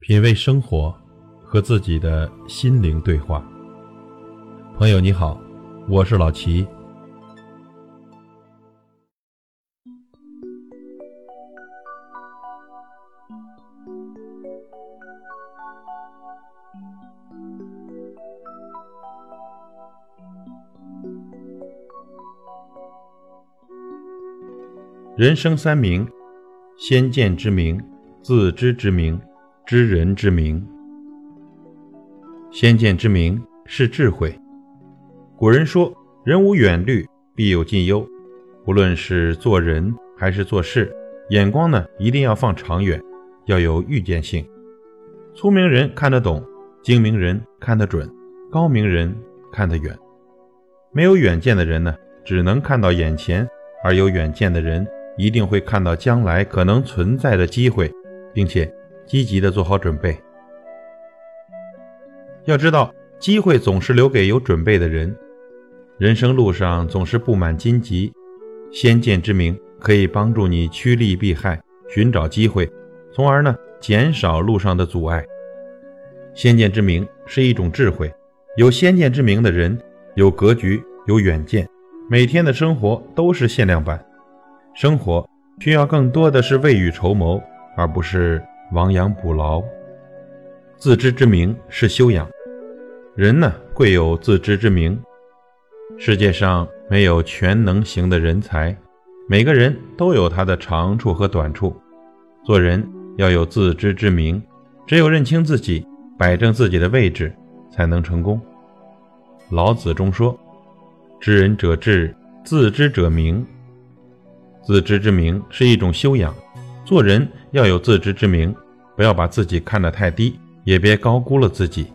品味生活，和自己的心灵对话。朋友你好，我是老齐。人生三明：先见之明、自知之明、知人之明。先见之明是智慧。古人说：“人无远虑，必有近忧。”无论是做人还是做事，眼光呢一定要放长远，要有预见性。聪明人看得懂，精明人看得准，高明人看得远。没有远见的人呢，只能看到眼前；而有远见的人，一定会看到将来可能存在的机会，并且积极的做好准备。要知道，机会总是留给有准备的人。人生路上总是布满荆棘，先见之明可以帮助你趋利避害，寻找机会，从而呢减少路上的阻碍。先见之明是一种智慧，有先见之明的人有格局，有远见，每天的生活都是限量版。生活需要更多的是未雨绸缪，而不是亡羊补牢。自知之明是修养，人呢贵有自知之明。世界上没有全能型的人才，每个人都有他的长处和短处。做人要有自知之明，只有认清自己，摆正自己的位置，才能成功。老子中说：“知人者智，自知者明。”自知之明是一种修养，做人要有自知之明，不要把自己看得太低，也别高估了自己。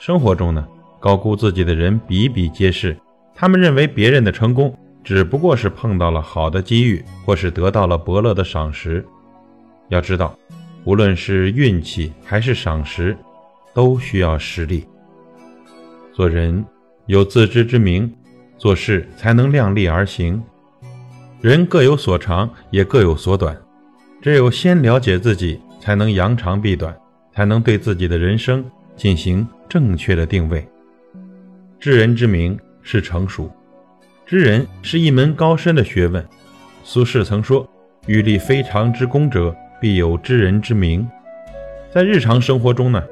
生活中呢，高估自己的人比比皆是，他们认为别人的成功只不过是碰到了好的机遇，或是得到了伯乐的赏识。要知道，无论是运气还是赏识，都需要实力。做人有自知之明，做事才能量力而行。人各有所长，也各有所短。只有先了解自己，才能扬长避短，才能对自己的人生进行正确的定位。知人之明是成熟，知人是一门高深的学问。苏轼曾说：“欲立非常之功者，必有知人之明。”在日常生活中呢，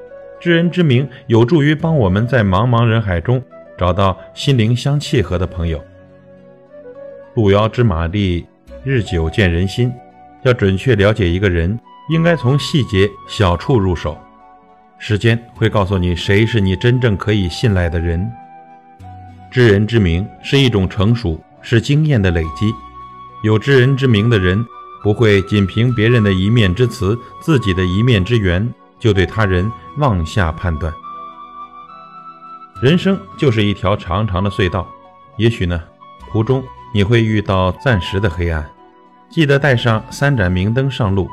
知人之明有助于帮我们在茫茫人海中找到心灵相契合的朋友。路遥知马力，日久见人心。要准确了解一个人，应该从细节小处入手。时间会告诉你谁是你真正可以信赖的人。知人之明是一种成熟，是经验的累积。有知人之明的人，不会仅凭别人的一面之词、自己的一面之缘，就对他人妄下判断。人生就是一条长长的隧道，也许呢，途中。你会遇到暂时的黑暗，记得带上三盏明灯上路，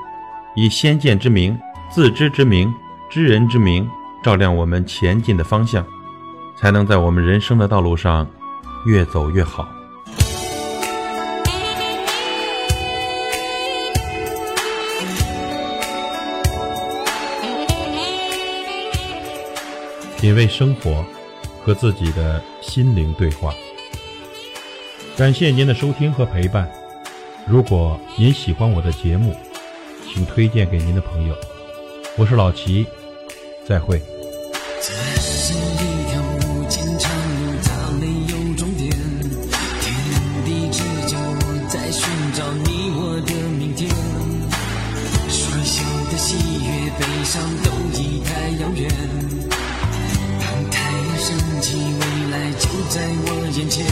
以先见之明、自知之明、知人之明照亮我们前进的方向，才能在我们人生的道路上越走越好。品味生活，和自己的心灵对话。感谢您的收听和陪伴。如果您喜欢我的节目，请推荐给您的朋友。我是老齐，再会。这是一条无尽长路，它没有终点。天地之间，我在寻找你我的明天。衰小的喜悦、悲伤都已太遥远。当太阳升起，未来就在我眼前。